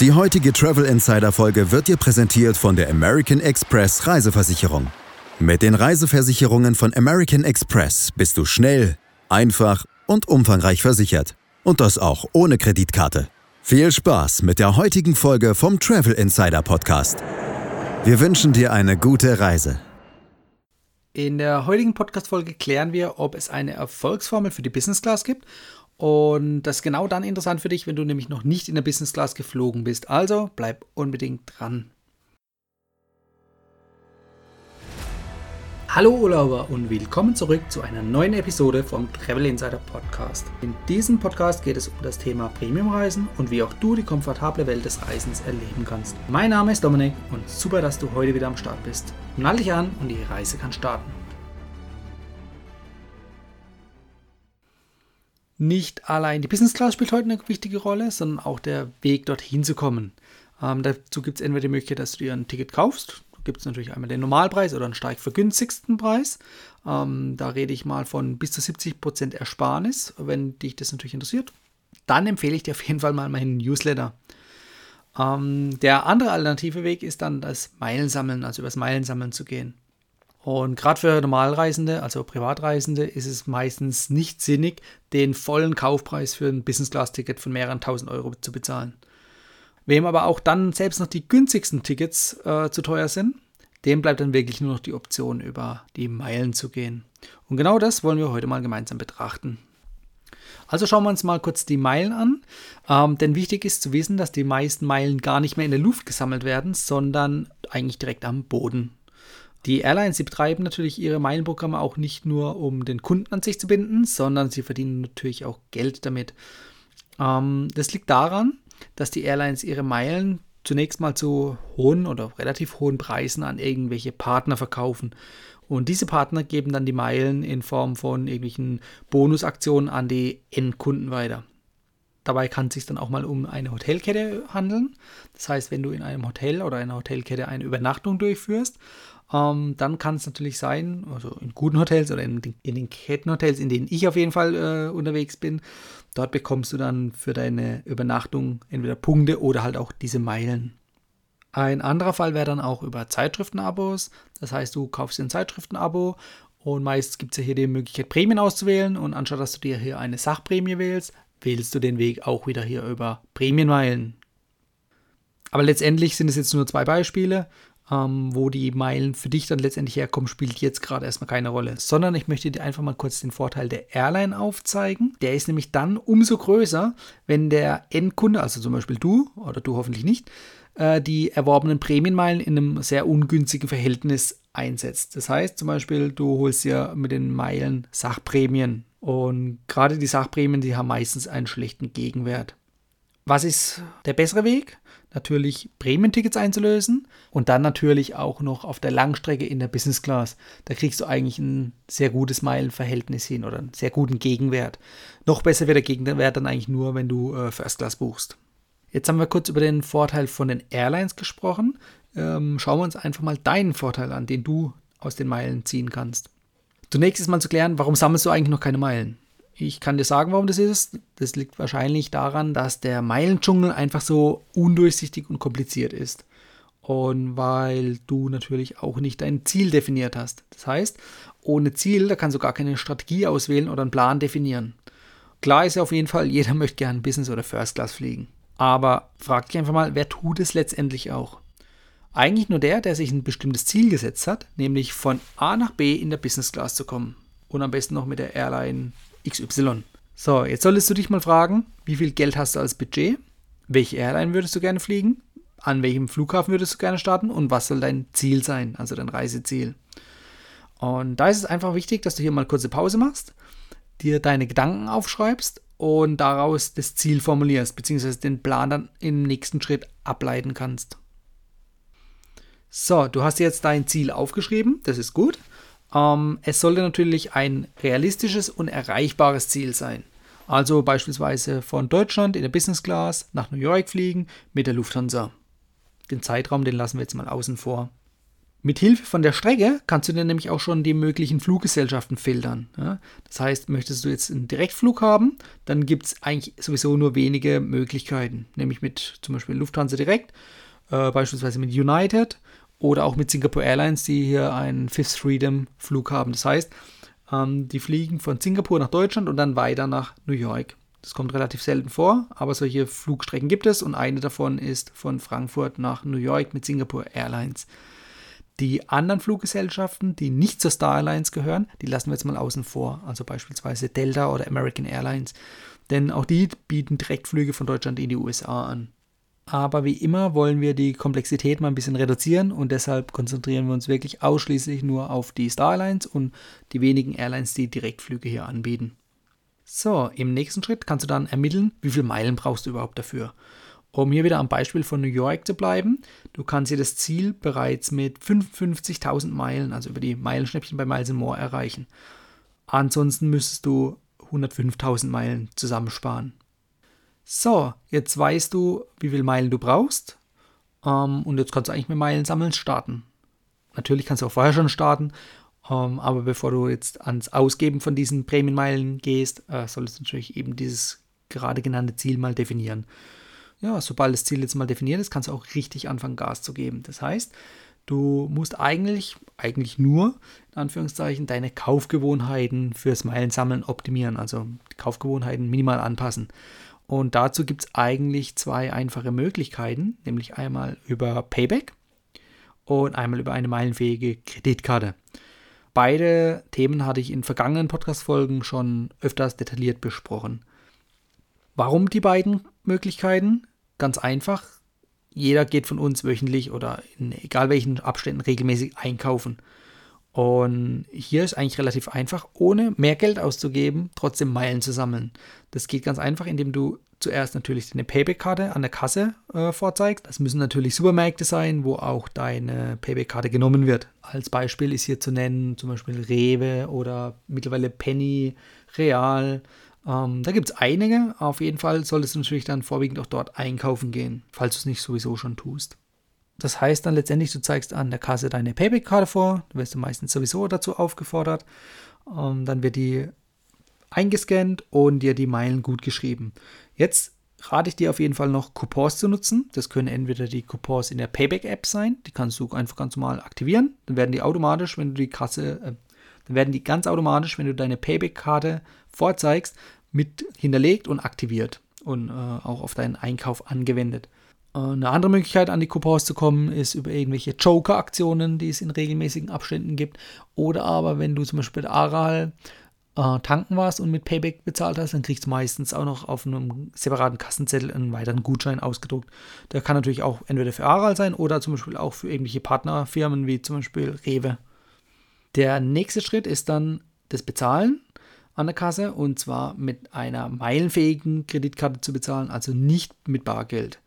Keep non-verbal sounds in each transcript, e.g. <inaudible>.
Die heutige Travel Insider Folge wird dir präsentiert von der American Express Reiseversicherung. Mit den Reiseversicherungen von American Express bist du schnell, einfach und umfangreich versichert. Und das auch ohne Kreditkarte. Viel Spaß mit der heutigen Folge vom Travel Insider Podcast. Wir wünschen dir eine gute Reise. In der heutigen Podcast-Folge klären wir, ob es eine Erfolgsformel für die Business Class gibt und das ist genau dann interessant für dich, wenn du nämlich noch nicht in der Business Class geflogen bist. Also bleib unbedingt dran. Hallo Urlauber und willkommen zurück zu einer neuen Episode vom Travel Insider Podcast. In diesem Podcast geht es um das Thema Premiumreisen und wie auch du die komfortable Welt des Reisens erleben kannst. Mein Name ist Dominik und super, dass du heute wieder am Start bist. Nall dich an und die Reise kann starten. Nicht allein die Business Class spielt heute eine wichtige Rolle, sondern auch der Weg dorthin zu kommen. Ähm, dazu gibt es entweder die Möglichkeit, dass du dir ein Ticket kaufst. Da gibt es natürlich einmal den Normalpreis oder einen stark vergünstigsten Preis. Ähm, da rede ich mal von bis zu 70% Ersparnis, wenn dich das natürlich interessiert. Dann empfehle ich dir auf jeden Fall mal meinen Newsletter. Ähm, der andere alternative Weg ist dann das Meilensammeln, also übers Meilensammeln zu gehen. Und gerade für Normalreisende, also Privatreisende, ist es meistens nicht sinnig, den vollen Kaufpreis für ein Business-Class-Ticket von mehreren tausend Euro zu bezahlen. Wem aber auch dann selbst noch die günstigsten Tickets äh, zu teuer sind, dem bleibt dann wirklich nur noch die Option, über die Meilen zu gehen. Und genau das wollen wir heute mal gemeinsam betrachten. Also schauen wir uns mal kurz die Meilen an. Ähm, denn wichtig ist zu wissen, dass die meisten Meilen gar nicht mehr in der Luft gesammelt werden, sondern eigentlich direkt am Boden. Die Airlines, sie betreiben natürlich ihre Meilenprogramme auch nicht nur, um den Kunden an sich zu binden, sondern sie verdienen natürlich auch Geld damit. Ähm, das liegt daran, dass die Airlines ihre Meilen zunächst mal zu hohen oder relativ hohen Preisen an irgendwelche Partner verkaufen. Und diese Partner geben dann die Meilen in Form von irgendwelchen Bonusaktionen an die Endkunden weiter. Dabei kann es sich dann auch mal um eine Hotelkette handeln. Das heißt, wenn du in einem Hotel oder einer Hotelkette eine Übernachtung durchführst ähm, dann kann es natürlich sein, also in guten Hotels oder in den, in den Kettenhotels, in denen ich auf jeden Fall äh, unterwegs bin, dort bekommst du dann für deine Übernachtung entweder Punkte oder halt auch diese Meilen. Ein anderer Fall wäre dann auch über Zeitschriftenabos. Das heißt, du kaufst ein Zeitschriftenabo und meist gibt es ja hier die Möglichkeit, Prämien auszuwählen. Und anstatt dass du dir hier eine Sachprämie wählst, wählst du den Weg auch wieder hier über Prämienmeilen. Aber letztendlich sind es jetzt nur zwei Beispiele ähm, wo die Meilen für dich dann letztendlich herkommen, spielt jetzt gerade erstmal keine Rolle. Sondern ich möchte dir einfach mal kurz den Vorteil der Airline aufzeigen. Der ist nämlich dann umso größer, wenn der Endkunde, also zum Beispiel du oder du hoffentlich nicht, äh, die erworbenen Prämienmeilen in einem sehr ungünstigen Verhältnis einsetzt. Das heißt zum Beispiel, du holst dir mit den Meilen Sachprämien. Und gerade die Sachprämien, die haben meistens einen schlechten Gegenwert. Was ist der bessere Weg? Natürlich Prämientickets einzulösen und dann natürlich auch noch auf der Langstrecke in der Business Class. Da kriegst du eigentlich ein sehr gutes Meilenverhältnis hin oder einen sehr guten Gegenwert. Noch besser wird der Gegenwert dann eigentlich nur, wenn du äh, First Class buchst. Jetzt haben wir kurz über den Vorteil von den Airlines gesprochen. Ähm, schauen wir uns einfach mal deinen Vorteil an, den du aus den Meilen ziehen kannst. Zunächst ist mal zu klären, warum sammelst du eigentlich noch keine Meilen? Ich kann dir sagen, warum das ist. Das liegt wahrscheinlich daran, dass der Meilendschungel einfach so undurchsichtig und kompliziert ist. Und weil du natürlich auch nicht dein Ziel definiert hast. Das heißt, ohne Ziel, da kannst du gar keine Strategie auswählen oder einen Plan definieren. Klar ist ja auf jeden Fall, jeder <laughs> möchte gerne Business oder First Class fliegen. Aber frag dich einfach mal, wer tut es letztendlich auch? Eigentlich nur der, der sich ein bestimmtes Ziel gesetzt hat, nämlich von A nach B in der Business Class zu kommen. Und am besten noch mit der Airline XY. So, jetzt solltest du dich mal fragen, wie viel Geld hast du als Budget? Welche Airline würdest du gerne fliegen? An welchem Flughafen würdest du gerne starten? Und was soll dein Ziel sein, also dein Reiseziel? Und da ist es einfach wichtig, dass du hier mal kurze Pause machst, dir deine Gedanken aufschreibst und daraus das Ziel formulierst, beziehungsweise den Plan dann im nächsten Schritt ableiten kannst. So, du hast jetzt dein Ziel aufgeschrieben, das ist gut. Ähm, es sollte natürlich ein realistisches und erreichbares Ziel sein. Also beispielsweise von Deutschland in der Business Class nach New York fliegen mit der Lufthansa. Den Zeitraum, den lassen wir jetzt mal außen vor. Mit Hilfe von der Strecke kannst du dann nämlich auch schon die möglichen Fluggesellschaften filtern. Ja? Das heißt, möchtest du jetzt einen Direktflug haben, dann gibt es eigentlich sowieso nur wenige Möglichkeiten, nämlich mit zum Beispiel Lufthansa Direkt, äh, beispielsweise mit United oder auch mit Singapore Airlines, die hier einen Fifth Freedom Flug haben. Das heißt, ähm, die fliegen von Singapur nach Deutschland und dann weiter nach New York. Das kommt relativ selten vor, aber solche Flugstrecken gibt es und eine davon ist von Frankfurt nach New York mit Singapore Airlines. Die anderen Fluggesellschaften, die nicht zur Star Alliance gehören, die lassen wir jetzt mal außen vor. Also beispielsweise Delta oder American Airlines. Denn auch die bieten Direktflüge von Deutschland in die USA an. Aber wie immer wollen wir die Komplexität mal ein bisschen reduzieren und deshalb konzentrieren wir uns wirklich ausschließlich nur auf die Star Alliance und die wenigen Airlines, die Direktflüge hier anbieten. So, im nächsten Schritt kannst du dann ermitteln, wie viele Meilen brauchst du überhaupt dafür. Um hier wieder am Beispiel von New York zu bleiben, du kannst hier das Ziel bereits mit 55.000 Meilen, also über die Meilenschnäppchen bei Miles More erreichen. Ansonsten müsstest du 105.000 Meilen zusammensparen. So, jetzt weißt du, wie viele Meilen du brauchst. Ähm, und jetzt kannst du eigentlich mit Meilen sammeln starten. Natürlich kannst du auch vorher schon starten, ähm, aber bevor du jetzt ans Ausgeben von diesen Prämienmeilen gehst, äh, solltest du natürlich eben dieses gerade genannte Ziel mal definieren ja, sobald das Ziel jetzt mal definiert ist, kannst du auch richtig anfangen, Gas zu geben. Das heißt, du musst eigentlich, eigentlich nur, in Anführungszeichen, deine Kaufgewohnheiten fürs Meilensammeln optimieren, also die Kaufgewohnheiten minimal anpassen. Und dazu gibt es eigentlich zwei einfache Möglichkeiten, nämlich einmal über Payback und einmal über eine meilenfähige Kreditkarte. Beide Themen hatte ich in vergangenen Podcast-Folgen schon öfters detailliert besprochen. Warum die beiden Möglichkeiten? Ganz einfach. Jeder geht von uns wöchentlich oder in egal welchen Abständen regelmäßig einkaufen. Und hier ist eigentlich relativ einfach, ohne mehr Geld auszugeben, trotzdem Meilen zu sammeln. Das geht ganz einfach, indem du zuerst natürlich deine Payback-Karte an der Kasse äh, vorzeigst. Das müssen natürlich Supermärkte sein, wo auch deine Payback-Karte genommen wird. Als Beispiel ist hier zu nennen zum Beispiel Rewe oder mittlerweile Penny, Real, ähm, da gibt es einige. Auf jeden Fall solltest du natürlich dann vorwiegend auch dort einkaufen gehen, falls du es nicht sowieso schon tust. Das heißt dann letztendlich, du zeigst an der Kasse deine Payback-Karte vor. Du wirst meistens sowieso dazu aufgefordert. Ähm, dann wird die eingescannt und dir die Meilen gut geschrieben. Jetzt rate ich dir auf jeden Fall noch Coupons zu nutzen. Das können entweder die Coupons in der Payback-App sein, die kannst du einfach ganz normal aktivieren. Dann werden die automatisch, wenn du die Kasse, äh, dann werden die ganz automatisch, wenn du deine Payback-Karte vorzeigst, mit hinterlegt und aktiviert und äh, auch auf deinen Einkauf angewendet. Eine andere Möglichkeit, an die Coupons zu kommen, ist über irgendwelche Joker-Aktionen, die es in regelmäßigen Abständen gibt. Oder aber, wenn du zum Beispiel bei Aral äh, tanken warst und mit Payback bezahlt hast, dann kriegst du meistens auch noch auf einem separaten Kassenzettel einen weiteren Gutschein ausgedruckt. Der kann natürlich auch entweder für Aral sein oder zum Beispiel auch für irgendwelche Partnerfirmen wie zum Beispiel Rewe. Der nächste Schritt ist dann das Bezahlen an der Kasse und zwar mit einer meilenfähigen Kreditkarte zu bezahlen, also nicht mit Bargeld.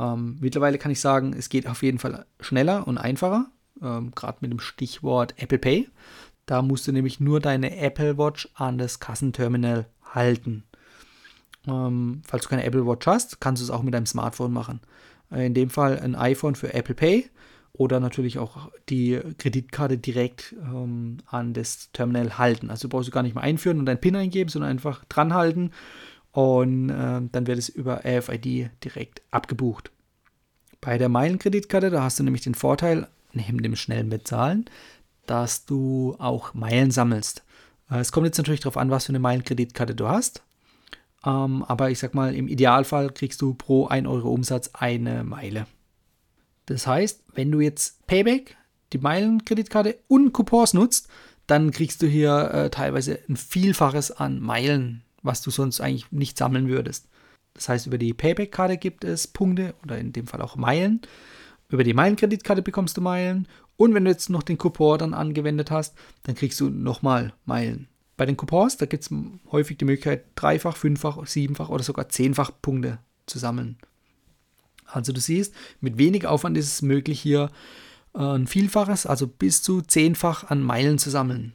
Ähm, mittlerweile kann ich sagen, es geht auf jeden Fall schneller und einfacher, ähm, gerade mit dem Stichwort Apple Pay. Da musst du nämlich nur deine Apple Watch an das Kassenterminal halten. Ähm, falls du keine Apple Watch hast, kannst du es auch mit deinem Smartphone machen. Äh, in dem Fall ein iPhone für Apple Pay oder natürlich auch die Kreditkarte direkt ähm, an das Terminal halten. Also brauchst du gar nicht mehr einführen und deinen PIN eingeben, sondern einfach dran halten und äh, dann wird es über RFID direkt abgebucht. Bei der Meilenkreditkarte, da hast du nämlich den Vorteil, neben dem schnellen Bezahlen, dass du auch Meilen sammelst. Äh, es kommt jetzt natürlich darauf an, was für eine Meilenkreditkarte du hast. Ähm, aber ich sag mal, im Idealfall kriegst du pro 1 Euro Umsatz eine Meile. Das heißt, wenn du jetzt Payback, die Meilenkreditkarte und Coupons nutzt, dann kriegst du hier äh, teilweise ein Vielfaches an Meilen, was du sonst eigentlich nicht sammeln würdest. Das heißt, über die Payback-Karte gibt es Punkte oder in dem Fall auch Meilen. Über die Meilenkreditkarte bekommst du Meilen. Und wenn du jetzt noch den Coupon dann angewendet hast, dann kriegst du nochmal Meilen. Bei den Coupons, da gibt es häufig die Möglichkeit, dreifach, fünffach, siebenfach oder sogar zehnfach Punkte zu sammeln. Also du siehst, mit wenig Aufwand ist es möglich, hier äh, ein Vielfaches, also bis zu zehnfach an Meilen zu sammeln.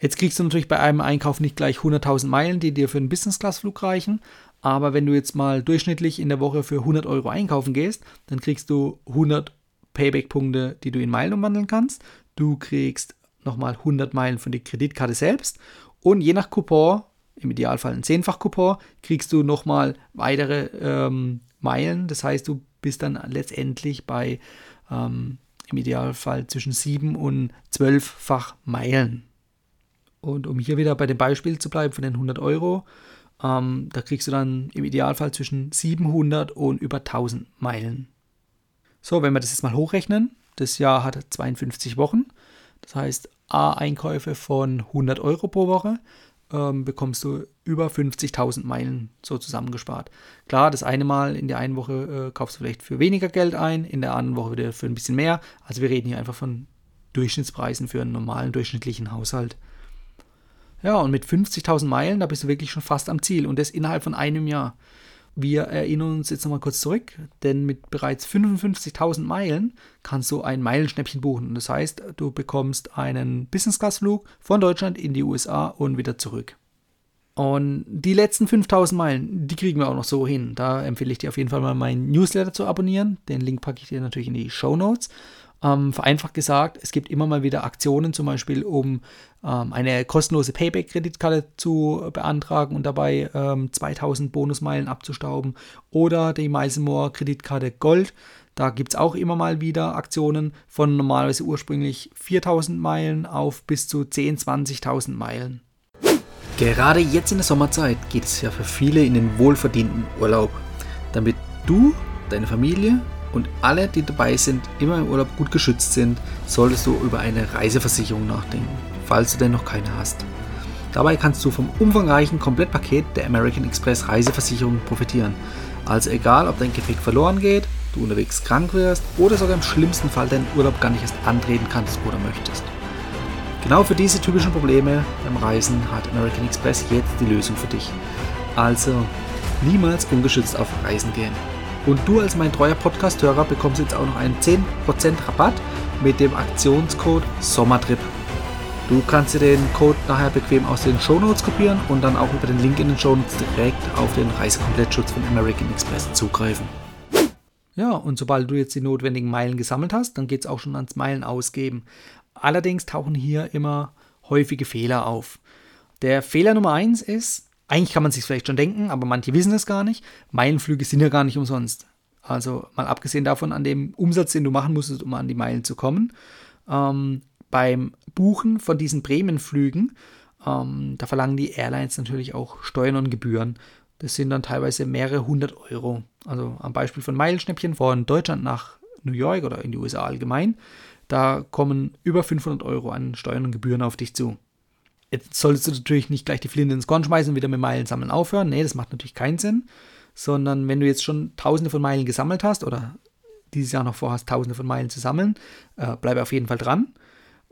Jetzt kriegst du natürlich bei einem Einkauf nicht gleich 100.000 Meilen, die dir für einen Business-Class-Flug reichen, aber wenn du jetzt mal durchschnittlich in der Woche für 100 Euro einkaufen gehst, dann kriegst du 100 Payback-Punkte, die du in Meilen umwandeln kannst. Du kriegst nochmal 100 Meilen von der Kreditkarte selbst. Und je nach Coupon, im Idealfall ein Zehnfach-Coupon, kriegst du nochmal weitere ähm, Meilen. Das heißt, du bist dann letztendlich bei ähm, im Idealfall zwischen 7 und 12-fach Meilen. Und um hier wieder bei dem Beispiel zu bleiben von den 100 Euro, ähm, da kriegst du dann im Idealfall zwischen 700 und über 1000 Meilen. So, wenn wir das jetzt mal hochrechnen, das Jahr hat 52 Wochen, das heißt A-Einkäufe von 100 Euro pro Woche, ähm, bekommst du über 50.000 Meilen so zusammengespart. Klar, das eine Mal in der einen Woche äh, kaufst du vielleicht für weniger Geld ein, in der anderen Woche wieder für ein bisschen mehr. Also wir reden hier einfach von Durchschnittspreisen für einen normalen durchschnittlichen Haushalt. Ja, und mit 50.000 Meilen, da bist du wirklich schon fast am Ziel und das innerhalb von einem Jahr. Wir erinnern uns jetzt nochmal kurz zurück, denn mit bereits 55.000 Meilen kannst du ein Meilenschnäppchen buchen. Das heißt, du bekommst einen Business-Class-Flug von Deutschland in die USA und wieder zurück. Und die letzten 5000 Meilen, die kriegen wir auch noch so hin. Da empfehle ich dir auf jeden Fall mal meinen Newsletter zu abonnieren. Den Link packe ich dir natürlich in die Show Notes. Ähm, vereinfacht gesagt, es gibt immer mal wieder Aktionen, zum Beispiel um ähm, eine kostenlose Payback-Kreditkarte zu beantragen und dabei ähm, 2000 Bonusmeilen abzustauben. Oder die Meisenmoor-Kreditkarte Gold. Da gibt es auch immer mal wieder Aktionen von normalerweise ursprünglich 4000 Meilen auf bis zu 10.000, 20.000 Meilen. Gerade jetzt in der Sommerzeit geht es ja für viele in den wohlverdienten Urlaub. Damit du, deine Familie und alle, die dabei sind, immer im Urlaub gut geschützt sind, solltest du über eine Reiseversicherung nachdenken, falls du denn noch keine hast. Dabei kannst du vom umfangreichen Komplettpaket der American Express Reiseversicherung profitieren. Also egal, ob dein Gepäck verloren geht, du unterwegs krank wirst oder sogar im schlimmsten Fall deinen Urlaub gar nicht erst antreten kannst oder möchtest. Genau für diese typischen Probleme beim Reisen hat American Express jetzt die Lösung für dich. Also niemals ungeschützt auf Reisen gehen. Und du als mein treuer Podcast-Hörer bekommst jetzt auch noch einen 10% Rabatt mit dem Aktionscode Sommertrip. Du kannst dir den Code nachher bequem aus den Shownotes kopieren und dann auch über den Link in den Shownotes direkt auf den Reisekomplettschutz von American Express zugreifen. Ja, und sobald du jetzt die notwendigen Meilen gesammelt hast, dann geht es auch schon ans Meilen ausgeben. Allerdings tauchen hier immer häufige Fehler auf. Der Fehler Nummer 1 ist, eigentlich kann man sich vielleicht schon denken, aber manche wissen es gar nicht. Meilenflüge sind ja gar nicht umsonst. Also mal abgesehen davon an dem Umsatz, den du machen musstest, um an die Meilen zu kommen. Ähm, beim Buchen von diesen Prämienflügen, ähm, da verlangen die Airlines natürlich auch Steuern und Gebühren. Das sind dann teilweise mehrere hundert Euro. Also am Beispiel von Meilenschnäppchen von Deutschland nach New York oder in die USA allgemein, da kommen über 500 Euro an Steuern und Gebühren auf dich zu. Jetzt solltest du natürlich nicht gleich die Flinte ins Korn schmeißen und wieder mit Meilen sammeln aufhören. Nee, das macht natürlich keinen Sinn. Sondern wenn du jetzt schon tausende von Meilen gesammelt hast oder dieses Jahr noch vorhast, tausende von Meilen zu sammeln, äh, bleibe auf jeden Fall dran.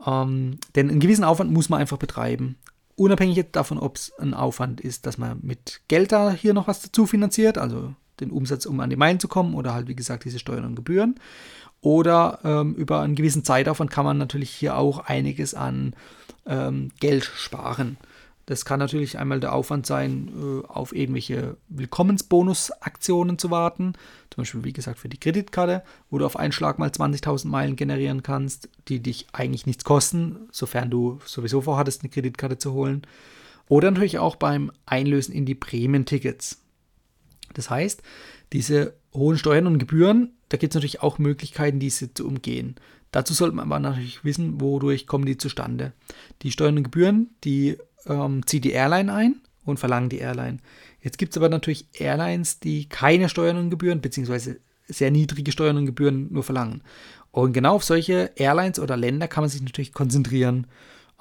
Ähm, denn einen gewissen Aufwand muss man einfach betreiben. Unabhängig davon, ob es ein Aufwand ist, dass man mit Geld da hier noch was dazu finanziert, also den Umsatz, um an die Meilen zu kommen, oder halt, wie gesagt, diese Steuern und Gebühren. Oder ähm, über einen gewissen Zeitaufwand kann man natürlich hier auch einiges an ähm, Geld sparen. Das kann natürlich einmal der Aufwand sein, äh, auf irgendwelche Willkommensbonusaktionen zu warten. Zum Beispiel, wie gesagt, für die Kreditkarte, wo du auf einen Schlag mal 20.000 Meilen generieren kannst, die dich eigentlich nichts kosten, sofern du sowieso vorhattest, eine Kreditkarte zu holen. Oder natürlich auch beim Einlösen in die Prämientickets. Das heißt, diese hohen Steuern und Gebühren, da gibt es natürlich auch Möglichkeiten, diese zu umgehen. Dazu sollte man aber natürlich wissen, wodurch kommen die zustande. Die Steuern und Gebühren, die ähm, zieht die Airline ein und verlangen die Airline. Jetzt gibt es aber natürlich Airlines, die keine Steuern und Gebühren, beziehungsweise sehr niedrige Steuern und Gebühren nur verlangen. Und genau auf solche Airlines oder Länder kann man sich natürlich konzentrieren.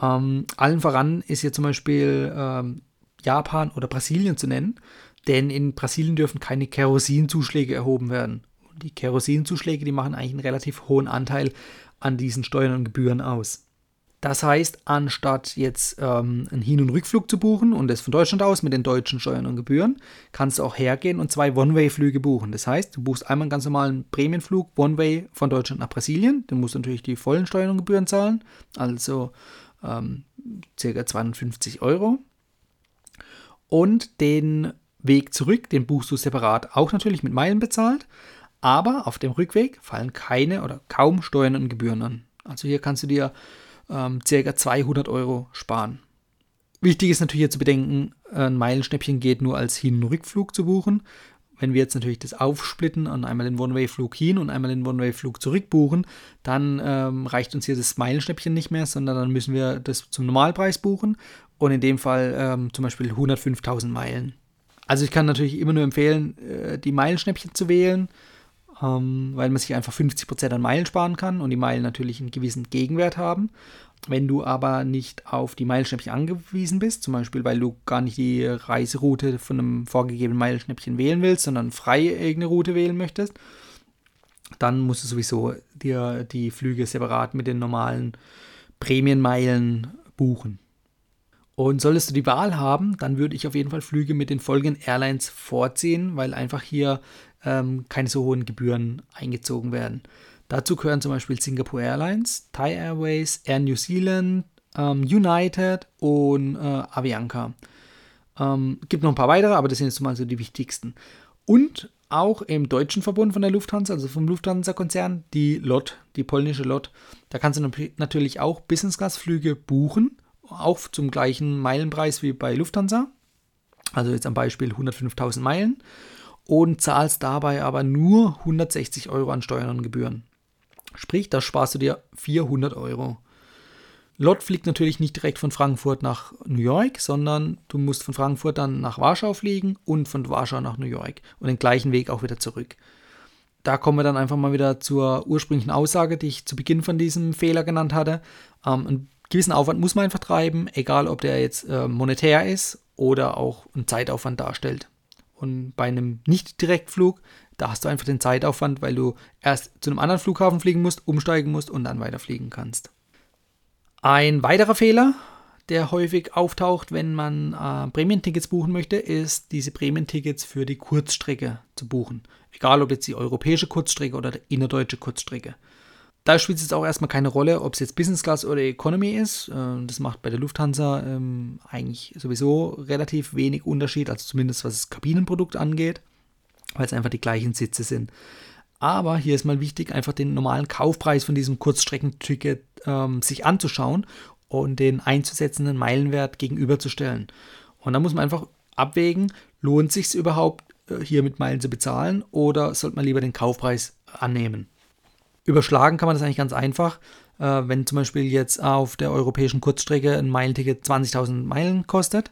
Ähm, allen voran ist hier zum Beispiel ähm, Japan oder Brasilien zu nennen, denn in Brasilien dürfen keine Kerosinzuschläge erhoben werden. Die Kerosinzuschläge, die machen eigentlich einen relativ hohen Anteil an diesen Steuern und Gebühren aus. Das heißt, anstatt jetzt ähm, einen Hin- und Rückflug zu buchen und das von Deutschland aus mit den deutschen Steuern und Gebühren, kannst du auch hergehen und zwei One-Way-Flüge buchen. Das heißt, du buchst einmal einen ganz normalen Prämienflug One-Way von Deutschland nach Brasilien. Dann musst du natürlich die vollen Steuern und Gebühren zahlen, also ähm, ca. 250 Euro. Und den Weg zurück, den buchst du separat auch natürlich mit Meilen bezahlt. Aber auf dem Rückweg fallen keine oder kaum Steuern und Gebühren an. Also hier kannst du dir ähm, ca. 200 Euro sparen. Wichtig ist natürlich hier zu bedenken, ein Meilenschnäppchen geht nur als Hin- und Rückflug zu buchen. Wenn wir jetzt natürlich das aufsplitten und einmal den One-Way-Flug hin und einmal den One-Way-Flug zurück buchen, dann ähm, reicht uns hier das Meilenschnäppchen nicht mehr, sondern dann müssen wir das zum Normalpreis buchen und in dem Fall ähm, zum Beispiel 105.000 Meilen. Also ich kann natürlich immer nur empfehlen, äh, die Meilenschnäppchen zu wählen, ähm, weil man sich einfach 50% an Meilen sparen kann und die Meilen natürlich einen gewissen Gegenwert haben. Wenn du aber nicht auf die Meilenschnäppchen angewiesen bist, zum Beispiel weil du gar nicht die Reiseroute von einem vorgegebenen Meilenschnäppchen wählen willst, sondern frei irgendeine Route wählen möchtest, dann musst du sowieso dir die Flüge separat mit den normalen Prämienmeilen buchen. Und solltest du die Wahl haben, dann würde ich auf jeden Fall Flüge mit den folgenden Airlines vorziehen, weil einfach hier ähm, keine so hohen Gebühren eingezogen werden. Dazu gehören zum Beispiel Singapore Airlines, Thai Airways, Air New Zealand, ähm, United und äh, Avianca. Ähm, gibt noch ein paar weitere, aber das sind jetzt mal so die wichtigsten. Und auch im deutschen Verbund von der Lufthansa, also vom Lufthansa-Konzern, die LOT, die polnische LOT. Da kannst du natürlich auch Business-Class-Flüge buchen, auch zum gleichen Meilenpreis wie bei Lufthansa. Also jetzt am Beispiel 105.000 Meilen und zahlst dabei aber nur 160 Euro an Steuern und Gebühren. Sprich, da sparst du dir 400 Euro. Lot fliegt natürlich nicht direkt von Frankfurt nach New York, sondern du musst von Frankfurt dann nach Warschau fliegen und von Warschau nach New York und den gleichen Weg auch wieder zurück. Da kommen wir dann einfach mal wieder zur ursprünglichen Aussage, die ich zu Beginn von diesem Fehler genannt hatte. Ähm, einen gewissen Aufwand muss man einfach treiben, egal ob der jetzt äh, monetär ist oder auch einen Zeitaufwand darstellt. Und bei einem Nicht-Direktflug da hast du einfach den Zeitaufwand, weil du erst zu einem anderen Flughafen fliegen musst, umsteigen musst und dann weiterfliegen kannst. Ein weiterer Fehler, der häufig auftaucht, wenn man äh, Prämientickets buchen möchte, ist, diese Prämientickets für die Kurzstrecke zu buchen. Egal ob jetzt die europäische Kurzstrecke oder die innerdeutsche Kurzstrecke. Da spielt es jetzt auch erstmal keine Rolle, ob es jetzt Business Class oder Economy ist. Äh, das macht bei der Lufthansa ähm, eigentlich sowieso relativ wenig Unterschied, also zumindest was das Kabinenprodukt angeht weil es einfach die gleichen Sitze sind. Aber hier ist mal wichtig, einfach den normalen Kaufpreis von diesem Kurzstreckenticket ähm, sich anzuschauen und den einzusetzenden Meilenwert gegenüberzustellen. Und da muss man einfach abwägen, lohnt sich es überhaupt, äh, hier mit Meilen zu bezahlen oder sollte man lieber den Kaufpreis annehmen. Überschlagen kann man das eigentlich ganz einfach. Äh, wenn zum Beispiel jetzt auf der europäischen Kurzstrecke ein Meilenticket 20.000 Meilen kostet,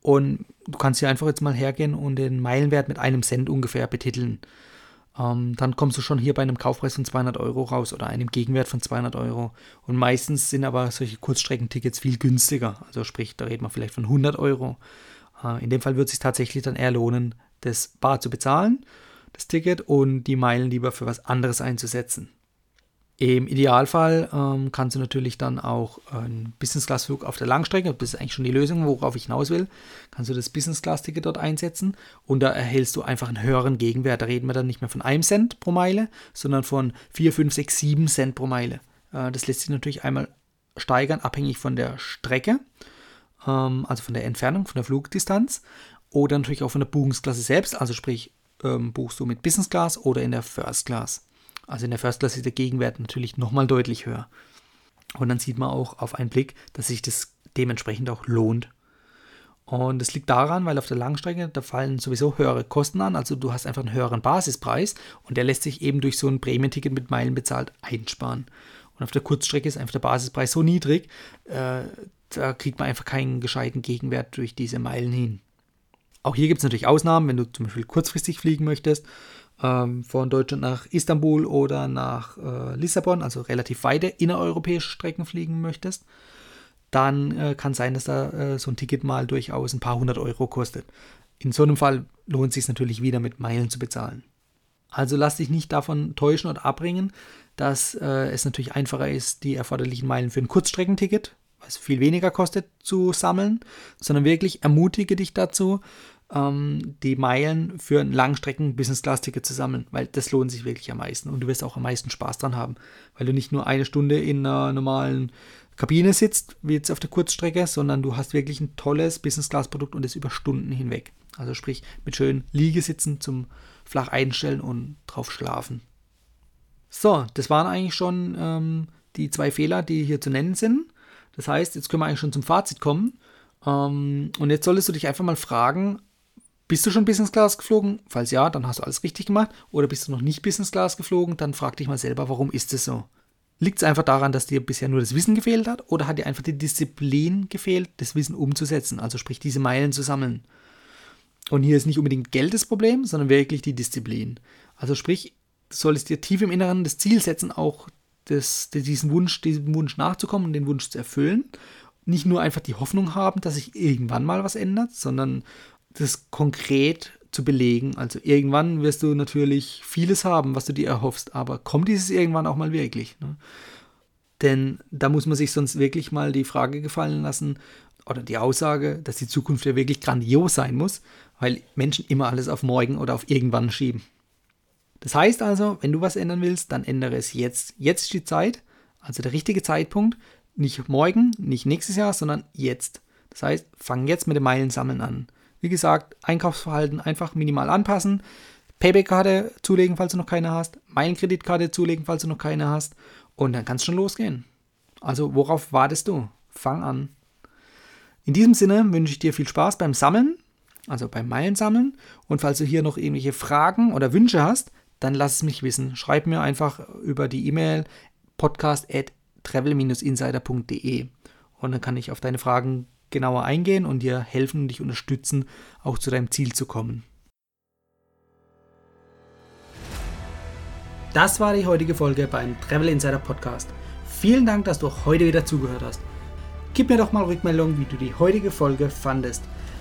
und du kannst hier einfach jetzt mal hergehen und den Meilenwert mit einem Cent ungefähr betiteln. Ähm, dann kommst du schon hier bei einem Kaufpreis von 200 Euro raus oder einem Gegenwert von 200 Euro. Und meistens sind aber solche Kurzstreckentickets viel günstiger. Also sprich, da reden wir vielleicht von 100 Euro. Äh, in dem Fall wird es sich tatsächlich dann eher lohnen, das bar zu bezahlen, das Ticket, und die Meilen lieber für was anderes einzusetzen. Im Idealfall ähm, kannst du natürlich dann auch einen Business-Class-Flug auf der Langstrecke, das ist eigentlich schon die Lösung, worauf ich hinaus will, kannst du das Business-Class-Ticket dort einsetzen und da erhältst du einfach einen höheren Gegenwert. Da reden wir dann nicht mehr von einem Cent pro Meile, sondern von 4, 5, 6, 7 Cent pro Meile. Äh, das lässt sich natürlich einmal steigern, abhängig von der Strecke, ähm, also von der Entfernung, von der Flugdistanz oder natürlich auch von der Buchungsklasse selbst, also sprich, ähm, buchst du mit Business Class oder in der First Class. Also in der First Class ist der Gegenwert natürlich nochmal deutlich höher. Und dann sieht man auch auf einen Blick, dass sich das dementsprechend auch lohnt. Und das liegt daran, weil auf der Langstrecke, da fallen sowieso höhere Kosten an. Also du hast einfach einen höheren Basispreis und der lässt sich eben durch so ein Prämienticket mit Meilen bezahlt einsparen. Und auf der Kurzstrecke ist einfach der Basispreis so niedrig, äh, da kriegt man einfach keinen gescheiten Gegenwert durch diese Meilen hin. Auch hier gibt es natürlich Ausnahmen, wenn du zum Beispiel kurzfristig fliegen möchtest ähm, von Deutschland nach Istanbul oder nach äh, Lissabon, also relativ weite innereuropäische Strecken fliegen möchtest, dann äh, kann sein, dass da äh, so ein Ticket mal durchaus ein paar hundert Euro kostet. In so einem Fall lohnt es sich natürlich wieder mit Meilen zu bezahlen. Also lass dich nicht davon täuschen oder abbringen, dass äh, es natürlich einfacher ist, die erforderlichen Meilen für ein Kurzstreckenticket, was viel weniger kostet, zu sammeln, sondern wirklich ermutige dich dazu, ähm, die Meilen für ein Langstrecken-Business-Class-Ticket zu sammeln, weil das lohnt sich wirklich am meisten und du wirst auch am meisten Spaß dran haben, weil du nicht nur eine Stunde in einer normalen Kabine sitzt, wie jetzt auf der Kurzstrecke, sondern du hast wirklich ein tolles Business-Class-Produkt und das über Stunden hinweg. Also sprich mit schönen Liegesitzen zum flach einstellen und drauf schlafen. So, das waren eigentlich schon ähm, die zwei Fehler, die hier zu nennen sind. Das heißt, jetzt können wir eigentlich schon zum Fazit kommen. Ähm, und jetzt solltest du dich einfach mal fragen, bist du schon Business Class geflogen? Falls ja, dann hast du alles richtig gemacht. Oder bist du noch nicht Business Class geflogen? Dann frag dich mal selber, warum ist es so? Liegt es einfach daran, dass dir bisher nur das Wissen gefehlt hat? Oder hat dir einfach die Disziplin gefehlt, das Wissen umzusetzen? Also sprich, diese Meilen zu sammeln. Und hier ist nicht unbedingt Geld das Problem, sondern wirklich die Disziplin. Also sprich, du solltest dir tief im Inneren das Ziel setzen, auch das, diesen Wunsch, diesem Wunsch nachzukommen und den Wunsch zu erfüllen. Nicht nur einfach die Hoffnung haben, dass sich irgendwann mal was ändert, sondern das konkret zu belegen. Also irgendwann wirst du natürlich vieles haben, was du dir erhoffst, aber kommt dieses irgendwann auch mal wirklich? Ne? Denn da muss man sich sonst wirklich mal die Frage gefallen lassen oder die Aussage, dass die Zukunft ja wirklich grandios sein muss, weil Menschen immer alles auf morgen oder auf irgendwann schieben. Das heißt also, wenn du was ändern willst, dann ändere es jetzt. Jetzt ist die Zeit, also der richtige Zeitpunkt, nicht morgen, nicht nächstes Jahr, sondern jetzt. Das heißt, fang jetzt mit dem Meilensammeln an. Wie gesagt, Einkaufsverhalten einfach minimal anpassen. Payback-Karte zulegen, falls du noch keine hast. Meilenkreditkarte zulegen, falls du noch keine hast. Und dann kann es schon losgehen. Also, worauf wartest du? Fang an. In diesem Sinne wünsche ich dir viel Spaß beim Sammeln, also beim Meilensammeln. Und falls du hier noch irgendwelche Fragen oder Wünsche hast, dann lass es mich wissen. Schreib mir einfach über die E-Mail podcast at travel-insider.de und dann kann ich auf deine Fragen genauer eingehen und dir helfen und dich unterstützen, auch zu deinem Ziel zu kommen. Das war die heutige Folge beim Travel Insider Podcast. Vielen Dank, dass du heute wieder zugehört hast. Gib mir doch mal Rückmeldung, wie du die heutige Folge fandest.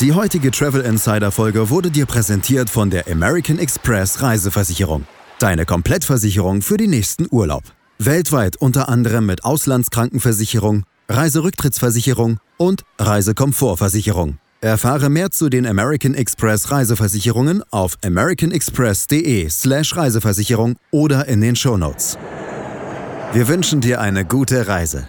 Die heutige Travel Insider Folge wurde dir präsentiert von der American Express Reiseversicherung. Deine Komplettversicherung für den nächsten Urlaub. Weltweit unter anderem mit Auslandskrankenversicherung, Reiserücktrittsversicherung und Reisekomfortversicherung. Erfahre mehr zu den American Express Reiseversicherungen auf americanexpress.de/slash Reiseversicherung oder in den Shownotes. Wir wünschen dir eine gute Reise.